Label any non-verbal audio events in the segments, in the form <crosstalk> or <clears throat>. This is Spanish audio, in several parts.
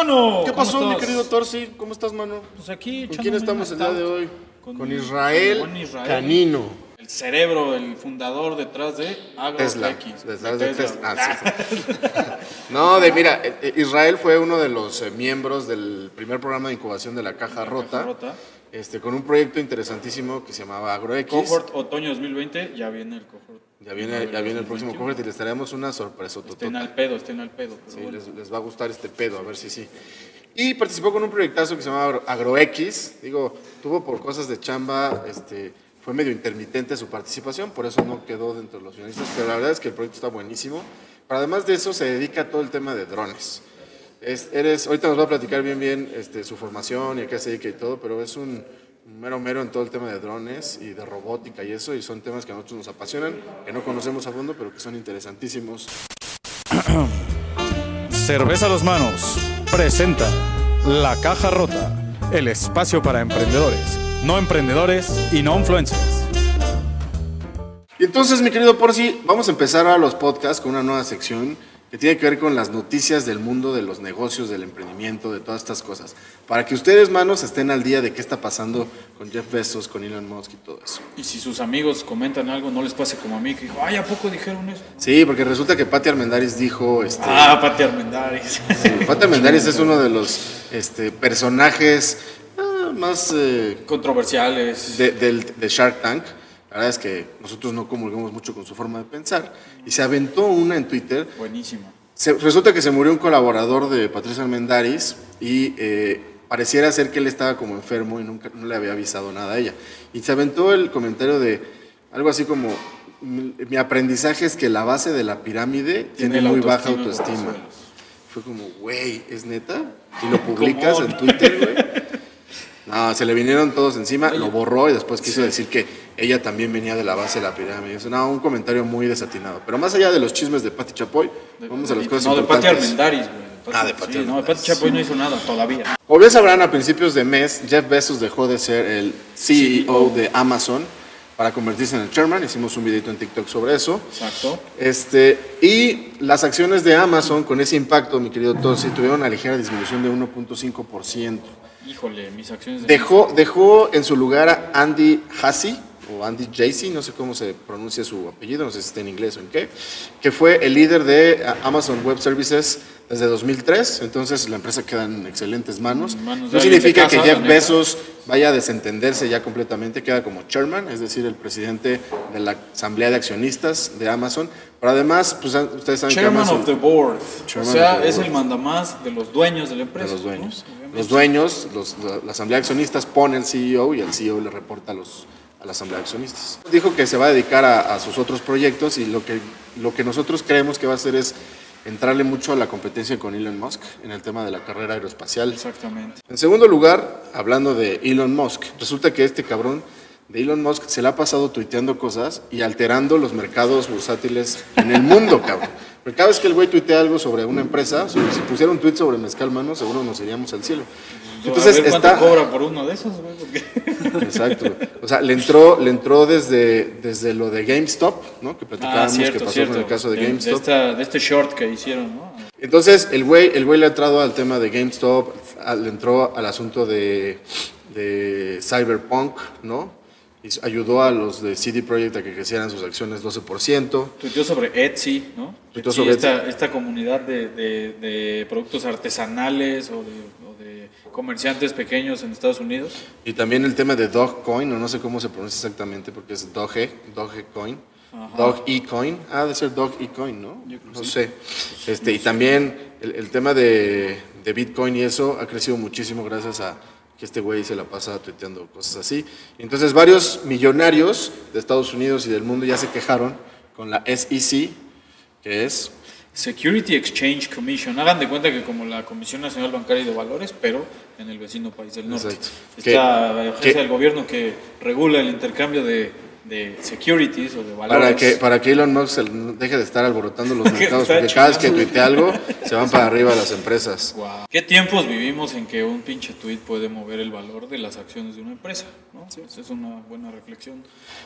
¿Qué ¿cómo pasó, mi querido Torsi? ¿Cómo estás, mano? Pues aquí ¿Con quién estamos el día de hoy? Con Con, Israel, buen Israel. Canino. El cerebro, el fundador detrás de. AgroX. Detrás de Tesla. Tesla. Ah, sí. <laughs> no, de mira, eh, eh, Israel fue uno de los eh, miembros del primer programa de incubación de la Caja Rota, Rota. Este, con un proyecto interesantísimo que se llamaba AgroX. Cohort otoño 2020, ya viene el cohort. Ya viene, ya viene el próximo cohort y les traemos una sorpresa Estén al pedo, estén al pedo. Sí, bueno. les, les va a gustar este pedo, a ver si sí. Y participó con un proyectazo que se llama Agro- AgroX. Digo, tuvo por cosas de chamba, este, fue medio intermitente su participación, por eso no quedó dentro de los finalistas, pero la verdad es que el proyecto está buenísimo. Pero además de eso, se dedica a todo el tema de drones. Es- eres, ahorita nos va a platicar bien bien este, su formación y a qué se dedica y todo, pero es un, mero mero en todo el tema de drones y de robótica y eso, y son temas que a nosotros nos apasionan, que no conocemos a fondo, pero que son interesantísimos. <clears throat> Cerveza a los manos presenta La Caja Rota, el espacio para emprendedores, no emprendedores y no influencers. Y entonces, mi querido Porci, vamos a empezar a los podcasts con una nueva sección que tiene que ver con las noticias del mundo de los negocios, del emprendimiento, de todas estas cosas. Para que ustedes, manos, estén al día de qué está pasando con Jeff Bezos, con Elon Musk y todo eso. Y si sus amigos comentan algo, no les pase como a mí, que dijo, ay, ¿a poco dijeron eso? Sí, porque resulta que Patti Armendáriz dijo, este, Ah, Pati Armendáriz. <laughs> sí, Patti Armendáriz es uno de los este, personajes ah, más eh, Controversiales. de, del- de Shark Tank. La verdad es que nosotros no comulgamos mucho con su forma de pensar. Y se aventó una en Twitter Buenísimo. Se- resulta que se murió un colaborador de Patricia Almendaris y eh, pareciera ser que él estaba como enfermo y nunca no le había avisado nada a ella. Y se aventó el comentario de algo así como, mi, aprendizaje es que la base de la pirámide tiene, muy baja autoestima. Fue como, güey, ¿es neta? Y lo <laughs> publicas en Twitter, güey. No, se le vinieron todos encima, lo borró y después quiso decir que ella también venía de la base de la pirámide. Eso, no, un comentario muy desatinado. Pero más allá de los chismes de Pati Chapoy, vamos a las cosas No, de Pati importantes. Armendáriz, güey. Ah, de Pati sí, No, de. Pati Chapoy no hizo nada todavía. Como bien sabrán, a principios de mes, Jeff Bezos dejó de ser el CEO de Amazon para convertirse en el chairman. Hicimos un videito en TikTok sobre eso. Exacto. Este, y las acciones de Amazon, con ese impacto, mi querido Tosi, tuvieron una ligera disminución de 1.5%. Híjole, mis acciones de... Dejó, dejó en su lugar a Andy Jassy, o Andy Jassy, no sé cómo se pronuncia su apellido, no sé si está en inglés o en qué, que fue el líder de a- Amazon Web Services desde 2003, entonces la empresa queda en excelentes manos. No significa casa, que Jeff. Bezos vaya a desentenderse ya completamente, queda como chairman, es decir, el presidente de la asamblea de accionistas de Amazon, pero además, pues ustedes saben que Chairman Amazon... of the board. O sea, the es board. el mandamás de los dueños de la empresa. de los dueños. Los dueños, los- la, la asamblea de accionistas pone al CEO y el CEO le reporta a, los, a la asamblea de accionistas. Dijo que se va a dedicar a, a sus otros proyectos y lo que, lo que nosotros creemos que va a hacer es entrarle mucho a la competencia con Elon Musk en el tema de la carrera aeroespacial. Exactamente. En segundo lugar, hablando de Elon Musk, resulta que este cabrón de Elon Musk se le ha pasado tuiteando cosas y alterando los mercados bursátiles en el mundo, cabrón. Porque cada vez que el güey tuitea algo sobre una empresa, si si pusiera un tuit sobre mezcal mano, seguro nos iríamos al cielo. Entonces a ver cuánto está... cobra por uno de esos, güey. Porque... <laughs> Exacto. O sea, le entró, le entró desde, desde lo de GameStop, ¿no? Que Ah, platicábamos cierto, que pasó cierto. con el caso de, de, GameStop. esta- de este short que hicieron, ¿no? Entonces, el güey, el güey le ha entrado al tema de GameStop, le entró al asunto de, de Cyberpunk, ¿no? Ayudó a los de CD Projekt a que crecieran sus acciones 12%. Tuiteó sobre Etsy, ¿no? Tuiteó Etsy, sobre esta, esta comunidad de, de- de productos artesanales o de, o de comerciantes pequeños en Estados Unidos. Y también el tema de Dogecoin, o no sé cómo se pronuncia exactamente porque es Doge, Dogecoin. Dogecoin, ah, debe ser Dogecoin, ¿no? Yo creo que No sí. sé. Este, y también el, el tema de, de Bitcoin y eso ha crecido muchísimo gracias a que este güey se la pasa tuiteando cosas así. Entonces varios millonarios de Estados Unidos y del mundo ya se quejaron con la SEC, que es Security Exchange Commission. Hagan de cuenta que como la Comisión Nacional Bancaria y de Valores, pero en el vecino país del norte. Exacto. Esta Que- agencia que- del gobierno que regula el intercambio de, de securities o de valores. para que, para que Elon Musk deje de estar alborotando los <laughs> mercados, porque cada vez que tuitea algo, se van para arriba las empresas. ¿Qué tiempos vivimos en que un pinche tweet puede mover el valor de las acciones de una empresa? ¿no? Esa es una buena reflexión.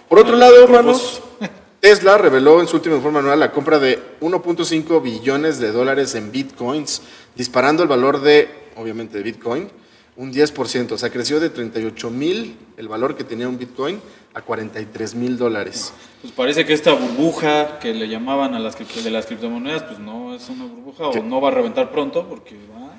Por otro lado, propósito. hermanos, <laughs> Tesla reveló en su último informe anual la compra de 1.5 billones de dólares en bitcoins, disparando el valor de, obviamente, de bitcoin un 10%. O sea, creció de 38 mil el valor que tenía un bitcoin a 43 mil dólares. Pues parece que esta burbuja que le llamaban a las de las criptomonedas, pues no es una burbuja ¿Qué? o no va a reventar pronto porque va.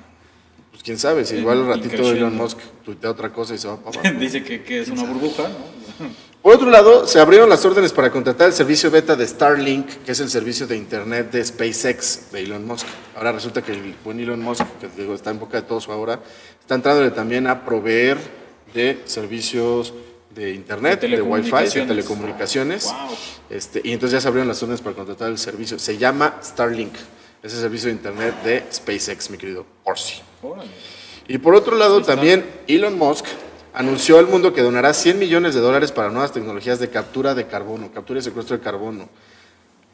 Pues quién sabe, si igual un en ratito. Elon Musk tuitea otra cosa y se va para <laughs> abajo. Dice que, que es una burbuja, ¿no? <laughs> Por otro lado, se abrieron las órdenes para contratar el servicio beta de Starlink, que es el servicio de Internet de SpaceX de Elon Musk. Ahora resulta que el buen Elon Musk, que digo, está en boca de todos ahora, está entrándole también a proveer de servicios de Internet, De de, Wi-Fi, de telecomunicaciones. Wow. Este, y entonces ya se abrieron las órdenes para contratar el servicio. Se llama Starlink, es el servicio de Internet de SpaceX, mi querido Orsi. Y por otro lado, también Elon Musk anunció al mundo que donará 100 millones de dólares para nuevas tecnologías de captura de carbono, captura y secuestro de carbono,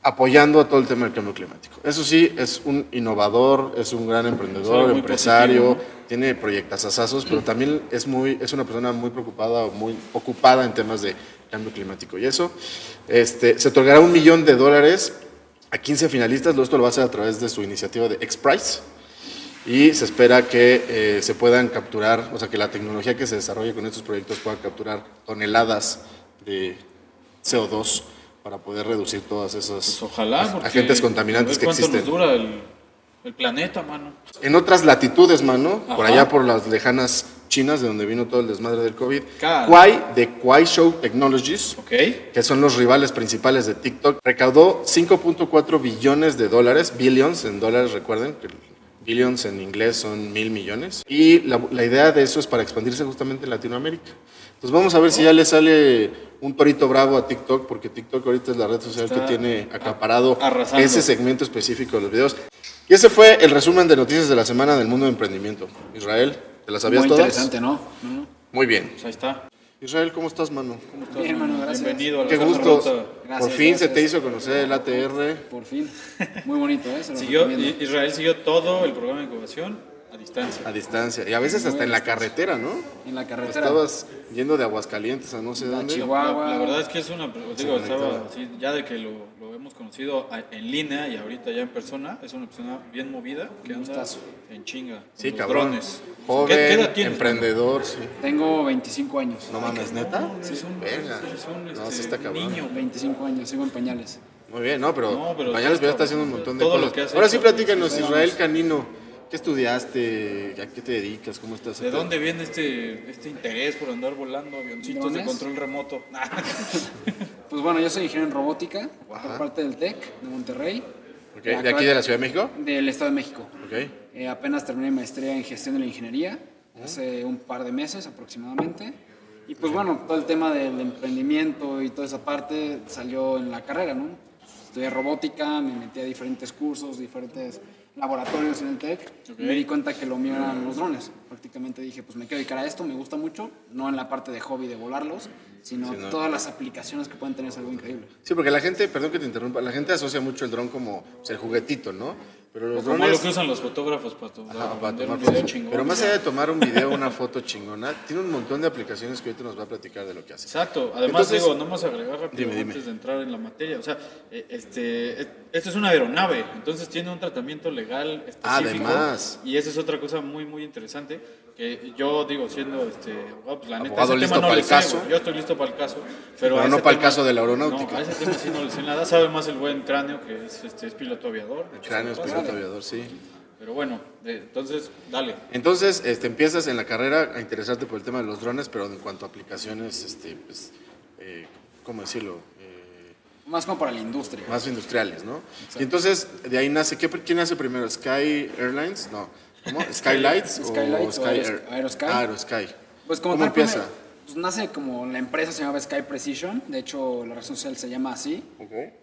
apoyando a todo el tema del cambio climático. Eso sí, es un innovador, es un gran emprendedor, empresario, positivo, tiene proyectos asazos, pero también es, muy, es una persona muy preocupada o muy ocupada en temas de cambio climático. Y eso, este, se otorgará un millón de dólares a 15 finalistas, esto lo va a hacer a través de su iniciativa de X-Prize y se espera que eh, se puedan capturar, o sea, que la tecnología que se desarrolle con estos proyectos pueda capturar toneladas de CO2 para poder reducir todas esas Pues ojalá, agentes contaminantes que existen. nos dura el, el planeta, mano. En otras latitudes, mano, por allá por las lejanas chinas, de donde vino todo el desmadre del COVID, Cara. Kwai de Kwai Show Technologies, que son los rivales principales de TikTok, recaudó 5.4 billones de dólares, billions en dólares, recuerden que billions en inglés son mil millones. Y la, la idea de eso es para expandirse justamente en Latinoamérica. Entonces vamos a ver si ya le sale un torito bravo a TikTok, porque TikTok ahorita es la red social Está que tiene acaparado arrasando. ese segmento específico de los videos. Y ese fue el resumen de noticias de la semana del mundo de emprendimiento. Israel, ¿te las sabías Muy todas? interesante, ¿no? No, no. Muy bien. Pues ahí está. Israel, ¿cómo estás, mano? ¿Cómo estás, Bien, mano? mano, gracias. Bienvenido a la Qué gusto. Rota. Por Gracias, fin se te gracias. hizo conocer el ATR. Por fin. Muy bonito, ¿eh? Siguió. Israel siguió todo el programa de incubación a distancia. A distancia. Y a veces hasta en la carretera, ¿no? En la carretera. Estabas yendo de Aguascalientes a no sé A dónde. Chihuahua. La, la verdad es que es una. Digo, conectaba. estaba así, ya de que lo, lo hemos conocido a- en línea y ahorita ya en persona, es una persona bien movida que anda gustazo. En chinga. con Sí, los cabrón. drones. Joven, ¿Qué, qué edad tienes? emprendedor, sí. Tengo 25 años. No mames, ¿neta? Sí, es un, Verga. es un, No, este, sí está cabrón. niño. 25 años, sigo en pañales. Muy bien, no, pero, No, pero Pañales está ya está haciendo un montón de todo lo cosas. que has Ahora hecho, sí, platícanos, Israel Canino. ¿Qué estudiaste? ¿A qué te dedicas? ¿Cómo estás? ¿De dónde viene este, este interés por andar volando avioncitos de ¿Drones? control remoto? <laughs> Pues bueno, yo soy ingeniero en robótica Ajá. por parte del TEC de Monterrey. Ok, ¿De aquí de la Ciudad de México? Del Estado de México. Ok. Eh, apenas terminé mi maestría en gestión de la ingeniería, hace un par de meses aproximadamente. Y pues bueno, todo el tema del emprendimiento y toda esa parte salió en la carrera, ¿no? Estudié robótica, me metí a diferentes cursos, diferentes laboratorios en el TEC. Ok. Y me di cuenta que lo mío eran los drones. Prácticamente dije, pues me quiero dedicar a esto, me gusta mucho, no en la parte de hobby de volarlos, sino Sí, no. todas las aplicaciones que pueden tener es algo increíble. Sí, porque la gente, perdón que te interrumpa, la gente asocia mucho el dron como pues, el juguetito, ¿no? Pero los Como drones... lo que usan los fotógrafos para, to- Ajá, para tomar un video chingón. Pero más allá de tomar un video o una foto chingona, tiene un montón de aplicaciones que ahorita nos va a platicar de lo que hace. Exacto. Además, Entonces- digo, no más agregar rápido Dime, dime. antes de entrar en la materia. O sea, eh, este, esto es una aeronave, entonces tiene un tratamiento legal específico. Además. Y esa es otra cosa muy, muy interesante. Que yo digo, siendo este, abogado, pues la neta, Abogado listo no para el sé, caso. güey. Yo estoy listo para el caso. Pero, no para el caso de la aeronáutica. No, a ese tema sí no le sé nada. Sabe más el buen cráneo, que es, este, es piloto aviador. Cráneo, lo piloto aviador, sí. Pero bueno, eh, entonces, dale. Entonces, este, empiezas en la carrera a interesarte por el tema de los drones, pero en cuanto a aplicaciones, este, pues, eh, ¿cómo decirlo? Eh, Más como para la industria. más industriales, ¿no? Y entonces, de ahí nace, ¿qué, ¿quién nace primero? ¿Sky Airlines? No. ¿Cómo? <laughs> ¿Skylights? Skylights o Sky Aerosky. Aerosky. Pues como ¿Cómo tal, empieza? primero, pues nace como la empresa se llamaba Sky Precision, de hecho la razón social se llama así.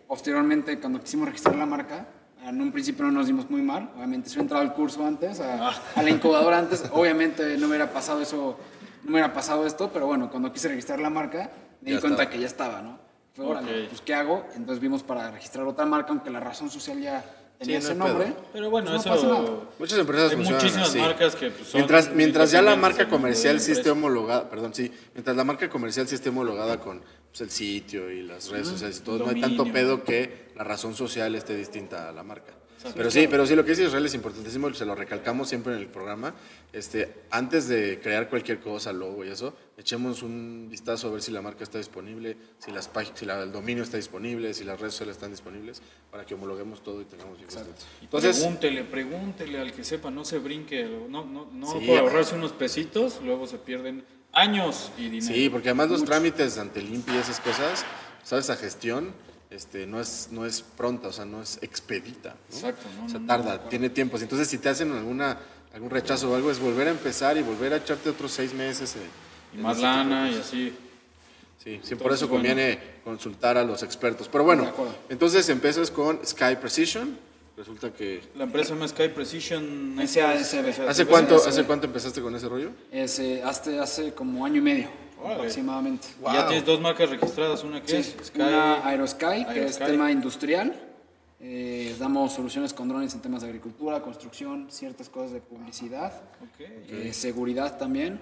Posteriormente, cuando quisimos registrar la marca, en un principio no nos dimos muy mal, obviamente si hubiera entrado al curso antes, a, a la incubadora antes, <laughs> obviamente no hubiera pasado eso, no hubiera pasado esto, pero bueno, cuando quise registrar la marca, me Ya di cuenta estaba. que ya estaba, ¿no? Fue, órale, Ok. pues ¿qué hago? Entonces vimos para registrar otra marca, aunque la razón social ya tenía ese pedo. nombre. Pero bueno, pues no pasa nada. eso. Muchas empresas Hay funcionan muchísimas así. marcas que pues, son Mientras, mientras ya la marca comercial sí esté empresa. homologada, perdón, sí, mientras la marca comercial sí esté homologada con pues, el sitio y las redes sociales y todo. No hay tanto pedo que la razón social esté distinta a la marca. Pero sí, pero sí, lo que dice Israel es importantísimo, se lo recalcamos siempre en el programa. Este, antes de crear cualquier cosa, logo y eso, echemos un vistazo a ver si la marca está disponible, si, las páginas, si la- el dominio está disponible, si las redes sociales están disponibles, para que homologuemos todo y tengamos esto. Entonces, pregúntele, pregúntele al que sepa, no se brinque, no, no, no Sí, por ahorrarse unos pesitos, luego se pierden años y dinero. Sí, porque además los trámites ante el INPI y esas cosas, sabes, esa gestión este, no, es, no es pronta, o sea, no es expedita. ¿no? Exacto, no, O sea, no, tarda, tiene tiempos. Entonces, si te hacen alguna, algún rechazo o algo, es volver a empezar y volver a echarte otros seis meses. eh, Y más lana y así. Sí, sí, por eso bueno. conviene consultar a los expertos. Pero bueno, entonces empiezas con Sky Precision. Resulta que... La empresa se llama Sky Precision. SASB. ¿Hace cuánto, SASB. ¿Hace cuánto empezaste con ese rollo? Es, eh, hace, hace como año y medio Órale. aproximadamente. Y Ya tienes dos marcas registradas, una que Sí, es Sky. una Aerosky, que es Aerosky. tema industrial. Eh, damos soluciones con drones en temas de agricultura, construcción, ciertas cosas de publicidad, Ok. eh, seguridad también.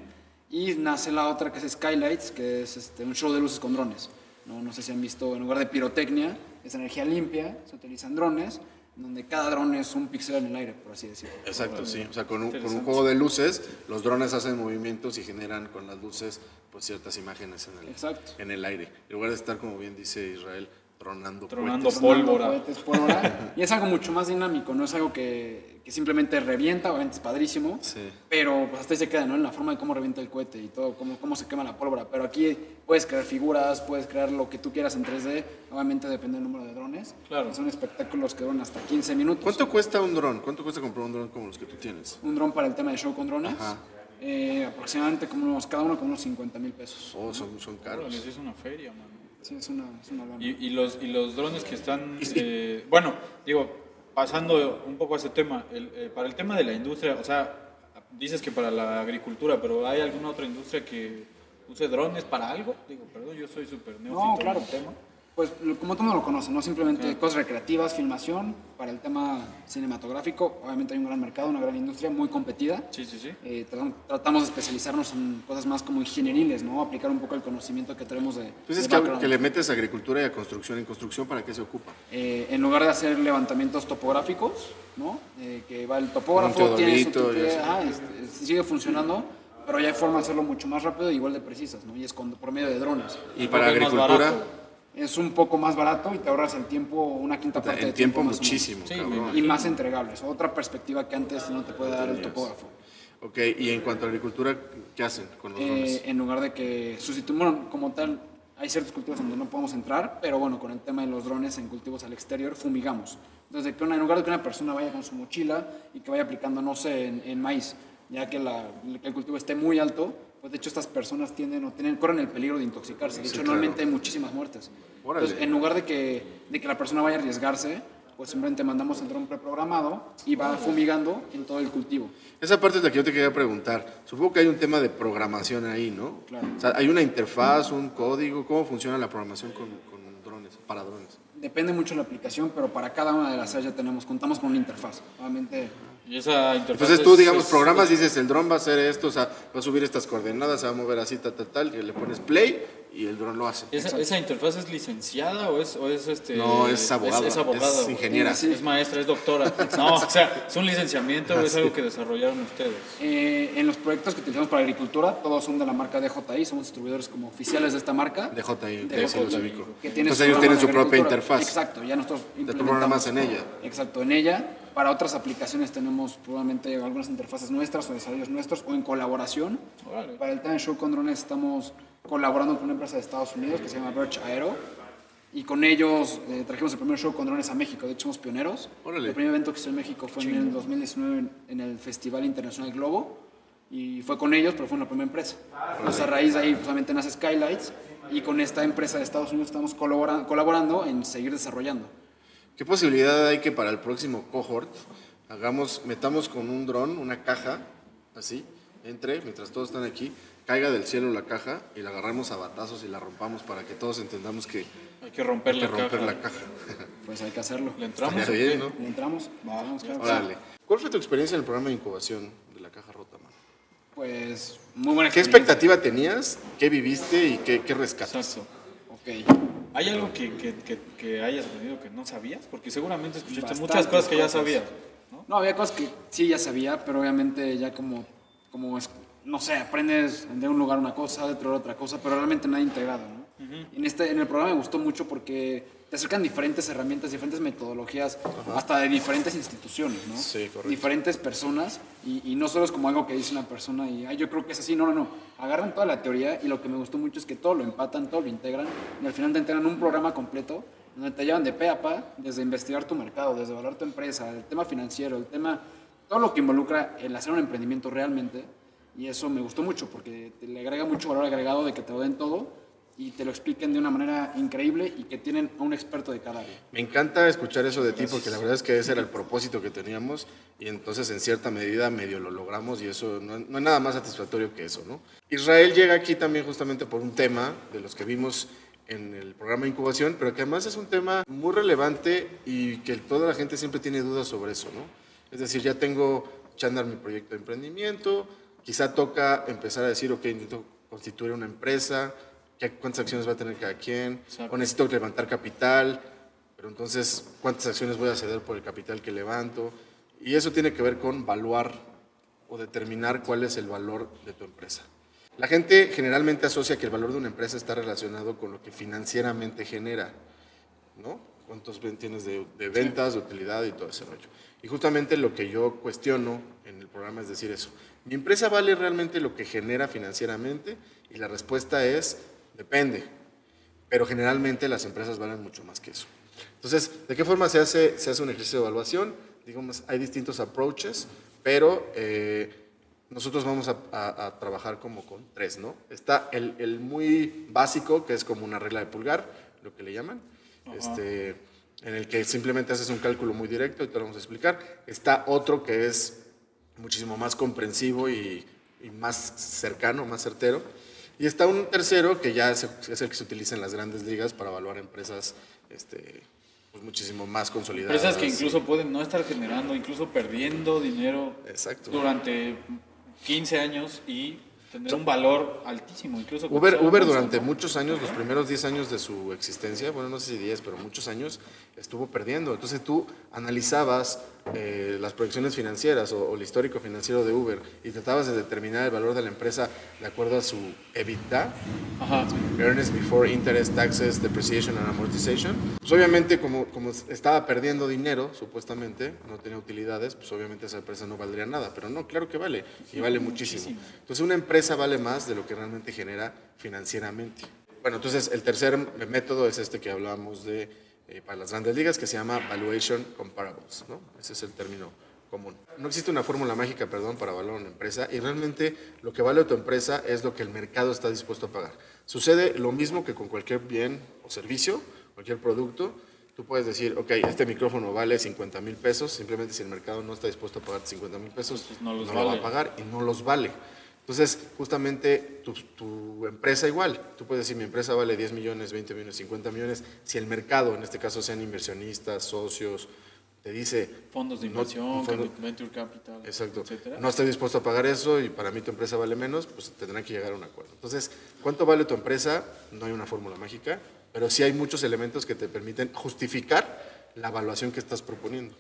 Y nace la otra que es Skylights, que es este, un show de luces con drones. No, no sé si han visto, en lugar de pirotecnia, es energía limpia, se utilizan drones, donde cada dron es un píxel en el aire, por así decirlo. Exacto, sí. O sea, con un, con un juego de luces, los drones hacen movimientos y generan con las luces pues ciertas imágenes en el, Exacto. en el aire. En lugar de estar, como bien dice Israel, tronando, Tronando cohetes. pólvora. Cohetes, pólvora. y es algo mucho más dinámico, no es algo que, que simplemente revienta, obviamente es padrísimo, Sí. pero pues hasta ahí se queda, ¿no? En la forma de cómo revienta el cohete y todo, cómo, cómo se quema la pólvora. Pero aquí puedes crear figuras, puedes crear lo que tú quieras en 3D, obviamente depende del número de drones. Claro. Son espectáculos que duran hasta 15 minutos. ¿Cuánto cuesta un dron? ¿Cuánto cuesta comprar un dron como los que tú tienes? Un dron para el tema de show con drones, Ajá. eh, aproximadamente como unos, cada uno como unos 50 mil pesos. Oh, son, son caros. sí es una feria, mano. Sí, es una, es una lana. Y, y los, y los drones que están, eh, bueno, digo, pasando un poco a ese tema, el, eh, para el tema de la industria, o sea, dices que para la agricultura, pero ¿hay alguna otra industria que use drones para algo? Digo, perdón, yo soy súper neófito No, en claro. el tema. Pues como todo mundo lo conoce, ¿no? Simplemente cosas recreativas, filmación, para el tema cinematográfico. Obviamente hay un gran mercado, una gran industria muy competida. Sí, sí, sí. Eh, tra- tratamos de especializarnos en cosas más como ingenieriles, ¿no? Aplicar un poco el conocimiento que tenemos de, Entonces, de que, que le metes agricultura y a construcción. ¿En construcción para qué se ocupa? Eh, en lugar de hacer levantamientos topográficos, ¿no? Eh, que va el topógrafo, tiene su así. ajá, este, sigue funcionando, pero ya hay forma de hacerlo mucho más rápido y igual de precisas, ¿no? Y es con, por medio de drones. Y para es agricultura. Es un poco más barato y te ahorras el tiempo, una quinta parte en de tiempo más o menos. muchísimo, Sí, cabrón. Y más entregables, otra perspectiva que antes no te puede dar el topógrafo. Ok, y en cuanto a agricultura, ¿qué hacen con los drones? Eh, en lugar de que sustituyan, bueno, como tal, hay ciertos cultivos donde no podemos entrar, pero bueno, con el tema de los drones en cultivos al exterior, fumigamos. Entonces, de que una, en lugar de que una persona vaya con su mochila y que vaya aplicando, no sé, en, en maíz, ya que, la- que el cultivo esté muy alto, pues de hecho estas personas tienden o tienen, corren el peligro de intoxicarse. De Sí, hecho, claro. normalmente hay muchísimas muertes. Órale. Entonces, en lugar de que, de que la persona vaya a arriesgarse, pues simplemente mandamos el dron preprogramado y va fumigando en todo el cultivo. Esa parte es la que yo te quería preguntar. Supongo que hay un tema de programación ahí, ¿no? Claro. O sea, hay una interfaz, un código. ¿Cómo funciona la programación con, con drones, para drones? Depende mucho de la aplicación, pero para cada una de las áreas ya tenemos, contamos con una interfaz. Obviamente, Y esa Entonces tú, es- digamos, es- programas, es- dices, el dron va a hacer esto, o sea, va a subir estas coordenadas, se va a mover así, tal, tal, tal, que le pones play y el dron lo hace. ¿Esa, esa interfaz es licenciada o es, o es este? No, es abogada, Es, abogada. es ingeniera. Es, es maestra, es doctora. <laughs> No, o sea, es un licenciamiento o es algo que desarrollaron ustedes. eh, en los proyectos que utilizamos para agricultura, todos son de la marca DJI, somos distribuidores como oficiales de esta marca. DJI, DJI, sí los ubico. que Entonces ellos tienen su propia interfaz. Exacto, ya nosotros Te implementamos. programas en ella. Exacto, en ella. Para otras aplicaciones tenemos probablemente algunas interfaces nuestras o desarrollos nuestros o en colaboración. Para el tema de Show con drones estamos colaborando con una empresa de Estados Unidos que se llama Birch Aero. Y con ellos eh, trajimos el primer show con drones a México. De hecho, somos pioneros. Órale. El primer evento que hizo en México fue en el 2019 en- en el Festival Internacional Globo. Y fue con ellos, pero fue una primera empresa. Entonces, a raíz de ahí, pues, obviamente, nace Skylights. Y con esta empresa de Estados Unidos estamos colabora- colaborando en seguir desarrollando. ¿Qué posibilidad hay que para el próximo cohort hagamos, metamos con un dron una caja, así, entre, mientras todos están aquí, caiga del cielo la caja y la agarramos a batazos y la rompamos para que todos entendamos que Hay que romper hay que la romper caja. la caja. <laughs> Pues hay que hacerlo. ¿Le entramos? Bien? ¿no? ¿Le entramos? Sí. Órale. ¿Cuál fue tu experiencia en el programa de incubación de la caja rota, man? Pues muy buena ¿Qué expectativa tenías? ¿Qué viviste y qué, qué rescatas? Exacto. Ok, ¿Hay algo que, que, que, que hayas aprendido que no sabías? Porque seguramente escuchaste Bastantes muchas cosas que ya sabías. ¿no? No, había cosas que sí ya sabía, pero obviamente ya como, como es, no sé, aprendes de un lugar una cosa, de otro otra cosa, pero realmente nada integrado, ¿no? en, este, en el programa me gustó mucho porque te acercan diferentes herramientas, diferentes metodologías, hasta de diferentes instituciones, ¿no? Sí, correcto. Diferentes personas, y, y no solo es como algo que dice una persona y, ay, yo creo que es así, no, no, no. Agarran toda la teoría y lo que me gustó mucho es que todo lo empatan, todo lo integran, y al final te integran un programa completo donde te llevan de pe a pa, desde investigar tu mercado, desde valorar tu empresa, el tema financiero, el tema, todo lo que involucra el hacer un emprendimiento realmente. Y eso me gustó mucho porque te le agrega mucho valor agregado de que te lo den todo y te lo expliquen de una manera increíble y que tienen a un experto de cada área. Me encanta escuchar eso de ti porque la verdad es que ese era el propósito que teníamos y entonces en cierta medida medio lo logramos y eso no, no hay nada más satisfactorio que eso, ¿no? Israel llega aquí también justamente por un tema de los que vimos en el programa de incubación, pero que además es un tema muy relevante y que toda la gente siempre tiene dudas sobre eso, ¿no? Es decir, ya tengo Chandar mi proyecto de emprendimiento, quizá toca empezar a decir, ok, necesito constituir una empresa, ¿qué- ¿cuántas acciones va a tener cada quien? Exacto. O necesito levantar capital, pero entonces, ¿cuántas acciones voy a ceder por el capital que levanto? Y eso tiene que ver con valuar o determinar cuál es el valor de tu empresa. La gente generalmente asocia que el valor de una empresa está relacionado con lo que financieramente genera, ¿no? Cuántos tienes de, de ventas, de utilidad y todo ese rollo. Y justamente lo que yo cuestiono en el programa es decir eso. ¿Mi empresa vale realmente lo que genera financieramente? Y la respuesta es, depende. Pero generalmente las empresas valen mucho más que eso. Entonces, ¿de qué forma se hace, se hace un ejercicio de evaluación? Digamos, hay distintos approaches, pero eh, nosotros vamos a, a- a trabajar como con tres, ¿no? Está el, el muy básico, que es como una regla de pulgar, lo que le llaman, este, en el que simplemente haces un cálculo muy directo y te lo vamos a explicar. Está otro que es muchísimo más comprensivo y, y más cercano, más certero. Y está un tercero que ya es, el que se utiliza en las grandes ligas para evaluar empresas este, pues muchísimo más consolidadas. Empresas que incluso pueden no estar generando, incluso perdiendo dinero Exacto. durante 15 años y tener un valor altísimo. Incluso Uber, Uber durante muchos años, los primeros 10 años de su existencia, bueno, no sé si 10, pero muchos años, estuvo perdiendo. Entonces tú analizabas eh, las proyecciones financieras o, o el histórico financiero de Uber y tratabas de determinar el valor de la empresa de acuerdo a su EBITDA, Ajá. Earnings Before Interest, Taxes, Depreciation and Amortization. Pues obviamente como, como estaba perdiendo dinero, supuestamente, no tenía utilidades, pues obviamente esa empresa no valdría nada, pero no, claro que vale, y vale muchísimo. muchísimo. Entonces una empresa vale más de lo que realmente genera financieramente. Bueno, entonces el tercer método es este que hablamos de eh, para las grandes ligas, que se llama Valuation Comparables, ¿no? Ese es el término común. No existe una fórmula mágica, perdón, para valorar una empresa y realmente lo que vale tu empresa es lo que el mercado está dispuesto a pagar. Sucede lo mismo que con cualquier bien o servicio, cualquier producto. Tú puedes decir, ok, este micrófono vale 50 mil pesos, simplemente si el mercado no está dispuesto a pagar 50 mil pesos, Pues no los lo va vale. a pagar y no los vale. Entonces, justamente tu, tu empresa igual, tú puedes decir mi empresa vale 10 millones, 20 millones, 50 millones, si el mercado, en este caso sean inversionistas, socios, te dice... Fondos de no- inversión, fondo- venture capital, Exacto. etcétera. No estoy dispuesto a pagar eso y para mí tu empresa vale menos, pues tendrán que llegar a un acuerdo. Entonces, ¿cuánto vale tu empresa? No hay una fórmula mágica, pero sí hay muchos elementos que te permiten justificar la evaluación que estás proponiendo.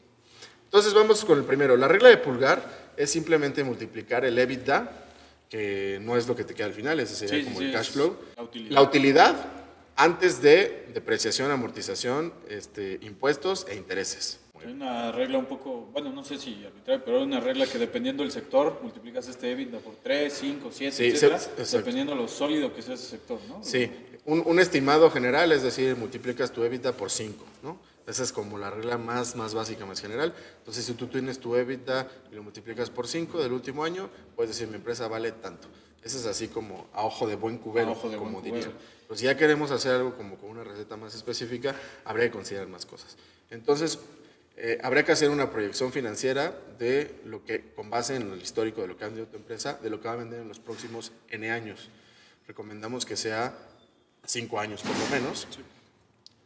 Entonces, vamos con el primero. La regla de pulgar es simplemente multiplicar el EBITDA, que no es lo que te queda al final, ese sería Sí, como sí, el cash flow. la utilidad. La utilidad antes de depreciación, amortización, este, impuestos e intereses. Hay una regla un poco, bueno, no sé si arbitraria, pero hay una regla que dependiendo del sector, multiplicas este EBITDA por 3, 5, 7, Sí, etcétera, se- dependiendo de lo sólido que sea ese sector, ¿no? Sí, un, un estimado general, es decir, multiplicas tu EBITDA por 5, ¿no? Esa es como la regla más, más básica, más general. Entonces, si tú tienes tu EBITDA y lo multiplicas por 5 del último año, puedes decir, mi empresa vale tanto. Eso es así como a ojo de buen cubero, ojo de buen como diría. cubero. Pero si ya queremos hacer algo como con una receta más específica, habría que considerar más cosas. Entonces, eh, habría que hacer una proyección financiera de lo que, con base en el histórico de lo que ha vendido tu empresa, de lo que va a vender en los próximos N años. Recomendamos que sea 5 años por lo menos.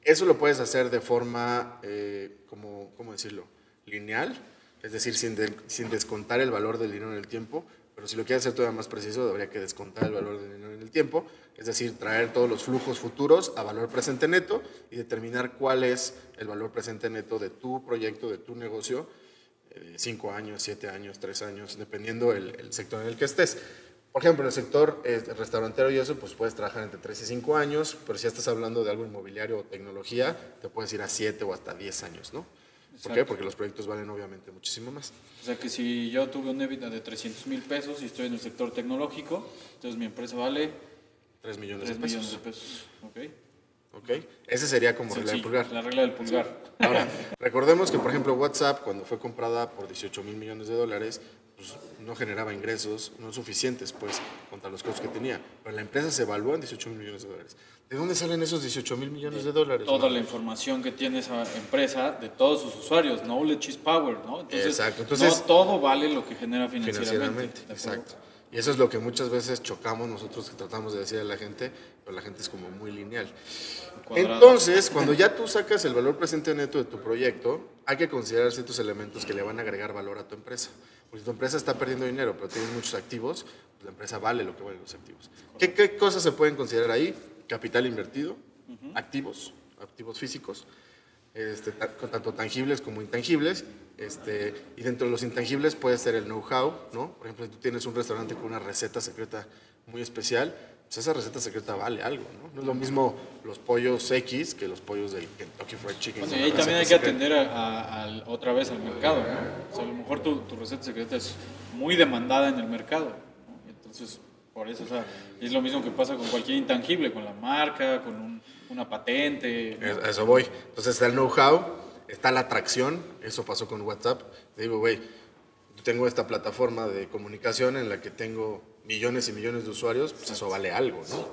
Eso lo puedes hacer de forma, eh, como, ¿cómo decirlo? Lineal, es decir, sin, sin descontar el valor del dinero en el tiempo, pero si lo quieres hacer todavía más preciso, habría que descontar el valor del dinero en el tiempo, es decir, traer todos los flujos futuros a valor presente neto y determinar cuál es el valor presente neto de tu proyecto, de tu negocio, eh, cinco años, siete años, tres años, dependiendo el, el sector en el que estés. Por ejemplo, en el sector eh, restaurantero y eso, pues puedes trabajar entre 3 y 5 años, pero si ya estás hablando de algo inmobiliario o tecnología, te puedes ir a 7 o hasta 10 años, ¿no? ¿Por qué? Exacto. Porque los proyectos valen obviamente muchísimo más. O sea que si yo tuve un EBITDA de 300 mil pesos y estoy en el sector tecnológico, entonces mi empresa vale 3 millones 3 de pesos. millones de pesos. ¿Ok? ¿Ok? Ese sería como regla del Sencillo, pulgar. La regla del pulgar. Ahora, recordemos que, por ejemplo, WhatsApp, cuando fue comprada por 18 mil millones de dólares, pues no generaba ingresos no suficientes, pues, contra los costos que tenía. Pero la empresa se evaluó en 18 mil millones de dólares. ¿De dónde salen esos 18 mil millones de dólares? Toda no? la información que tiene esa empresa de todos sus usuarios. Knowledge is power, ¿no? Entonces, Exacto, entonces- no todo vale lo que genera financieramente. financieramente. Exacto. Y eso es lo que muchas veces chocamos nosotros que tratamos de decir a la gente, pero la gente es como muy lineal. Cuadrado. Entonces, cuando ya tú sacas el valor presente neto de tu proyecto, hay que considerar ciertos elementos que le van a agregar valor a tu empresa. Porque si tu empresa está perdiendo dinero, pero tienes muchos activos, pues la empresa vale lo que valen los activos. ¿Qué, qué cosas se pueden considerar ahí? Capital invertido, activos, activos físicos, este, tanto tangibles como intangibles. Este, y dentro de los intangibles puede ser el know-how, ¿no? Por ejemplo, si tú tienes un restaurante con una receta secreta muy especial, pues esa receta secreta vale algo, ¿no? No es lo mismo los pollos X que los pollos del Kentucky Fried Chicken. Bueno, y también hay que secreta. atender a- a- otra vez al mercado, ¿no? O sea, a lo mejor tu, tu receta secreta es muy demandada en el mercado, ¿no? Entonces, por eso, o sea, es lo mismo que pasa con cualquier intangible, con la marca, con un- una patente. A eso voy. Entonces está el know-how, está la atracción, eso pasó con WhatsApp. Digo, güey, tengo esta plataforma de comunicación en la que tengo millones y millones de usuarios, pues eso vale algo, ¿no?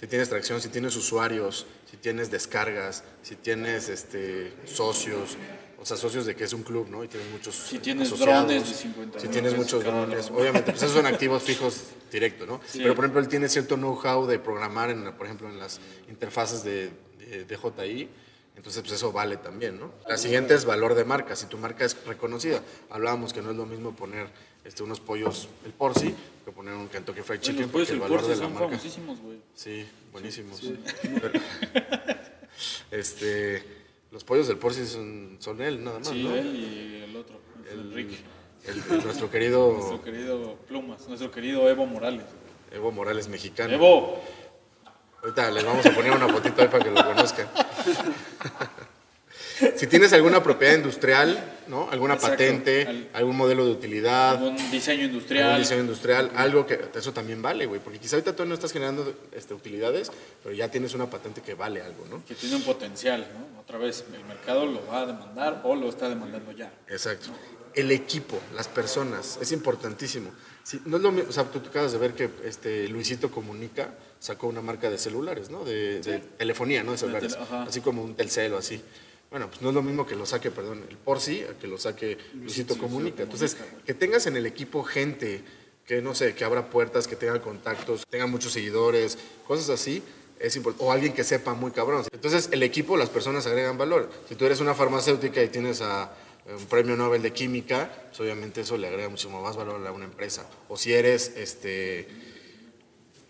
Si tienes tracción, si tienes usuarios, si tienes descargas, si tienes este, socios, o sea, socios de que es un club, ¿no? Y tienes muchos Si tienes asociados, drones de 50 Si tienes muchos drones, drone. obviamente, pues esos son <laughs> activos fijos directos, ¿no? Pero, por ejemplo, él tiene cierto know-how de programar, en, por ejemplo, en las interfaces de, de, de JI, entonces pues eso vale también, ¿no? La siguiente es valor de marca, si tu marca es reconocida. Hablábamos que no es lo mismo poner este, unos pollos el Porci que poner un Kentucky Fried Chicken, los porque el valor de la son marca... famosísimos, güey. Sí, buenísimos. <laughs> Pero- este, los pollos del Porci son, son él, nada más, Sí, ¿no? él y el otro, Enrique. El- el- nuestro querido <laughs> Nuestro querido Plumas, nuestro querido Evo Morales. Evo Morales mexicano. Evo, Ahorita les vamos a poner una fotito ahí para que lo conozcan. <laughs> si tienes alguna propiedad industrial, ¿no? Alguna Exacto. patente, Al- algún modelo de utilidad, un diseño algún industrial. diseño industrial, algo que eso también vale, güey, porque quizá ahorita tú no estás generando este, utilidades, pero ya tienes una patente que vale algo, ¿no? que tiene un potencial, ¿no? Otra vez, el mercado lo va a demandar o lo está demandando ya. Exacto. El equipo, las personas, es importantísimo. Si, no es lo mi- o sea, tú, acabas de ver que este Luisito Comunica sacó una marca de celulares, ¿no? De, de telefonía, ¿no? De celulares. así como un Telcel o así. Bueno, pues no es lo mismo que lo saque, perdón, el Porci, a que lo saque Luisito Comunica. Entonces, que tengas en el equipo gente que, no sé, que abra puertas, que tenga contactos, tenga muchos seguidores, cosas así, es importante. O alguien que sepa muy cabrón. Entonces, el equipo, las personas agregan valor. Si tú eres una farmacéutica y tienes a eh, un premio Nobel de química, pues obviamente eso le agrega muchísimo más valor a una empresa. O si eres, este,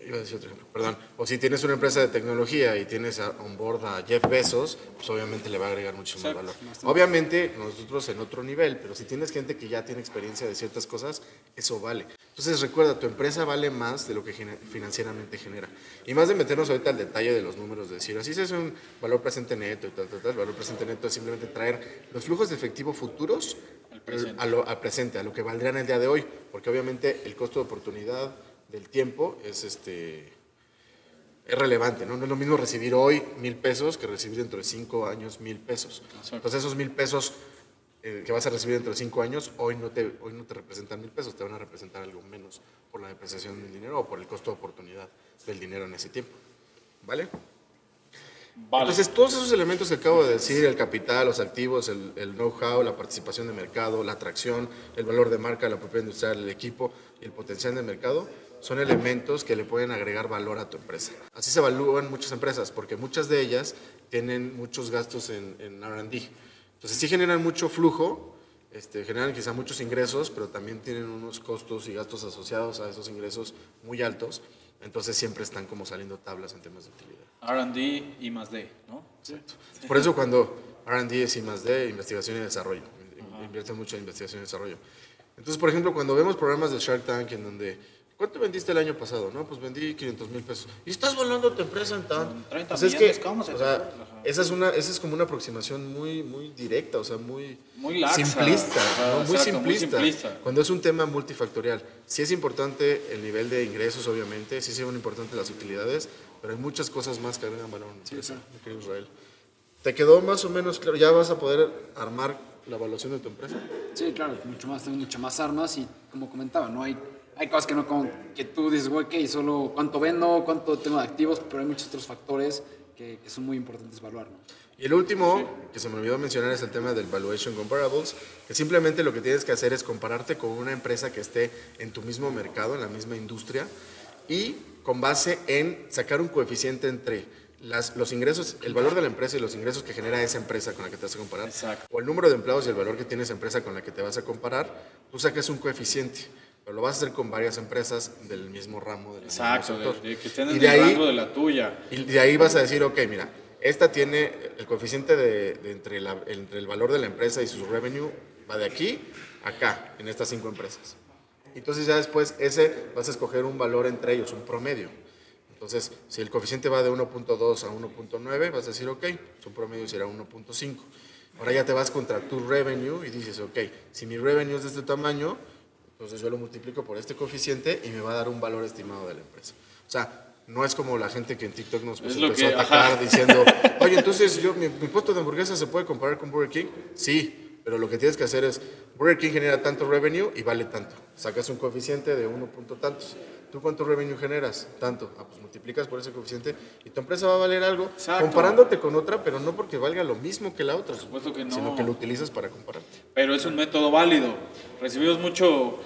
iba a decir otro ejemplo, perdón, o si tienes una empresa de tecnología y tienes a, on board a Jeff Bezos, pues obviamente le va a agregar muchísimo más valor. Obviamente nosotros en otro nivel, pero si tienes gente que ya tiene experiencia de ciertas cosas, eso vale. Entonces recuerda, tu empresa vale más de lo que financieramente genera. Y más de meternos ahorita al detalle de los números, de decir, así es un valor presente neto y tal, tal, tal. El valor presente neto es simplemente traer los flujos de efectivo futuros presente. a lo, al presente, a lo que valdrían el día de hoy, porque obviamente el costo de oportunidad del tiempo es este es relevante, ¿no? No es lo mismo recibir hoy mil pesos que recibir dentro de cinco años mil pesos. Entonces esos mil pesos eh, que vas a recibir dentro de cinco años, hoy no, te, hoy no te representan mil pesos, te van a representar algo menos por la depreciación del dinero o por el costo de oportunidad del dinero en ese tiempo. ¿Vale? Vale. Entonces, todos esos elementos que acabo de decir, el capital, los activos, el, el know-how, la participación de mercado, la atracción, el valor de marca, la propiedad industrial, el equipo y el potencial de mercado, son elementos que le pueden agregar valor a tu empresa. Así se evalúan muchas empresas, porque muchas de ellas tienen muchos gastos en, en RD. Entonces, sí generan mucho flujo, este, generan quizá muchos ingresos, pero también tienen unos costos y gastos asociados a esos ingresos muy altos. Entonces siempre están como saliendo tablas en temas de utilidad. R&D y más D, ¿no? Por eso cuando R&D es I más D, investigación y desarrollo. Invierte mucho en investigación y desarrollo. Entonces, por ejemplo, cuando vemos programas de Shark Tank en donde, ¿cuánto vendiste el año pasado? No, pues vendí 500 mil pesos. ¿Y estás volando tu empresa en tan? 30 Pues es millones, que, ¿cómo se o sea, esa es, una, esa es como una aproximación muy, muy directa, o sea, muy, Muy laxa. simplista, ¿no? muy, exacto, muy simplista, simplista. Cuando es un tema multifactorial. Sí es importante el nivel de ingresos, obviamente, sí son importantes las utilidades, pero hay muchas cosas más que agregan valor a una empresa, mi querido Israel. ¿Te quedó más o menos claro? ¿Ya vas a poder armar la evaluación de tu empresa? Sí, claro, mucho más, tengo muchas más armas y como comentaba, no hay, hay cosas que no como que tú dices, güey, ok, solo cuánto vendo, cuánto tengo de activos, pero hay muchos otros factores que, que son muy importantes evaluar, ¿no? Y el último, que se me olvidó mencionar, es el tema del Valuation Comparables, que simplemente lo que tienes que hacer es compararte con una empresa que esté en tu mismo mercado, en la misma industria, y con base en sacar un coeficiente entre las, los ingresos, el valor de la empresa y los ingresos que genera esa empresa con la que te vas a comparar, Exacto. o el número de empleados y el valor que tiene esa empresa con la que te vas a comparar, tú sacas un coeficiente. Pero lo vas a hacer con varias empresas del mismo ramo, del Exacto, sector. de que estén Y en de el ahí- rango de la tuya. y de ahí vas a decir, ok, mira, esta tiene el coeficiente de, de entre, la- entre el valor de la empresa y su revenue, va de aquí a acá, en estas cinco empresas. Entonces ya después ese vas a escoger un valor entre ellos, un promedio. Entonces, si el coeficiente va de 1.2 a 1.9, vas a decir, ok, su promedio será 1.5. Ahora ya te vas contra tu revenue y dices, ok, si mi revenue es de este tamaño, entonces yo lo multiplico por este coeficiente y me va a dar un valor estimado de la empresa. O sea, no es como la gente que en TikTok nos pues, empezó que- a atacar ajá. diciendo, <laughs> oye, entonces yo, mi, mi puesto de hamburguesa se puede comparar con Burger King. Sí, pero lo que tienes que hacer es, Burger King genera tanto revenue y vale tanto. Sacas un coeficiente de uno punto tantos. ¿Tú cuánto revenue generas? Tanto. Ah, pues multiplicas por ese coeficiente y tu empresa va a valer algo Exacto. comparándote con otra, pero no porque valga lo mismo que la otra. Por supuesto que no. Sino que lo utilizas para compararte. Pero es un método válido. Recibimos mucho,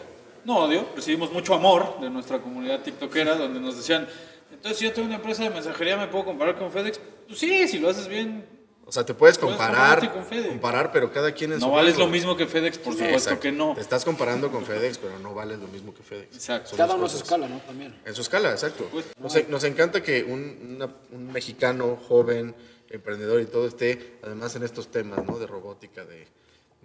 no odio, recibimos mucho amor de nuestra comunidad tiktokera, donde nos decían, entonces si yo tengo una empresa de mensajería, ¿me puedo comparar con FedEx? Pues sí, si lo haces bien, O sea, te puedes Puedes comparar, compararte con FedEx. comparar, pero cada quien en no vales lo mismo que FedEx, por supuesto Exacto. que no. Te estás comparando con FedEx, pero no vales lo mismo que FedEx. Exacto. Son Cada uno a su escala, ¿no? También. En su escala, exacto. Nos, en- nos encanta que un, una- un mexicano joven, emprendedor y todo esté, además en estos temas, ¿no? De robótica, de,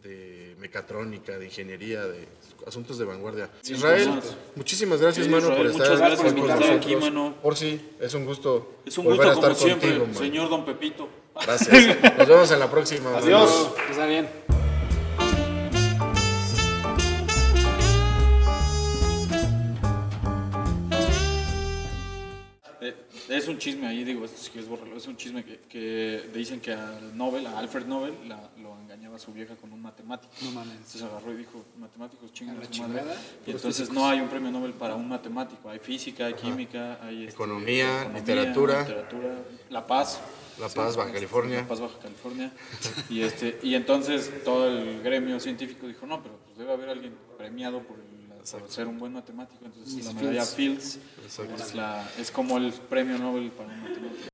de mecatrónica, de ingeniería, de asuntos de vanguardia. Israel, muchísimas gracias, Sí, mano, Israel, por estar, muchas gracias por con estar nosotros. aquí, mano. Por sí, es un gusto Es un volver gusto, a como estar siempre, contigo, man. señor Don Pepito. Gracias. <laughs> Nos vemos en la próxima. Adiós. Que está bien. Es un chisme ahí, digo, esto sí que es borrarlo, es un chisme que, que dicen que a Nobel, a Alfred Nobel, la- lo engañaba su vieja con un matemático. No mames. Entonces agarró y dijo, matemáticos chingan A a la su madre. chingada. Y entonces no hay un premio Nobel para un matemático, hay física, hay química, hay este, Economía, literatura. literatura, La Paz. La Paz, Baja California. La Paz, Baja California. y, este, y entonces todo el gremio científico dijo, no, pero pues debe haber alguien premiado por, el- por ser un buen matemático. Entonces Miss la medalla Fields. Fields es, la, es como el premio Nobel para un matemático.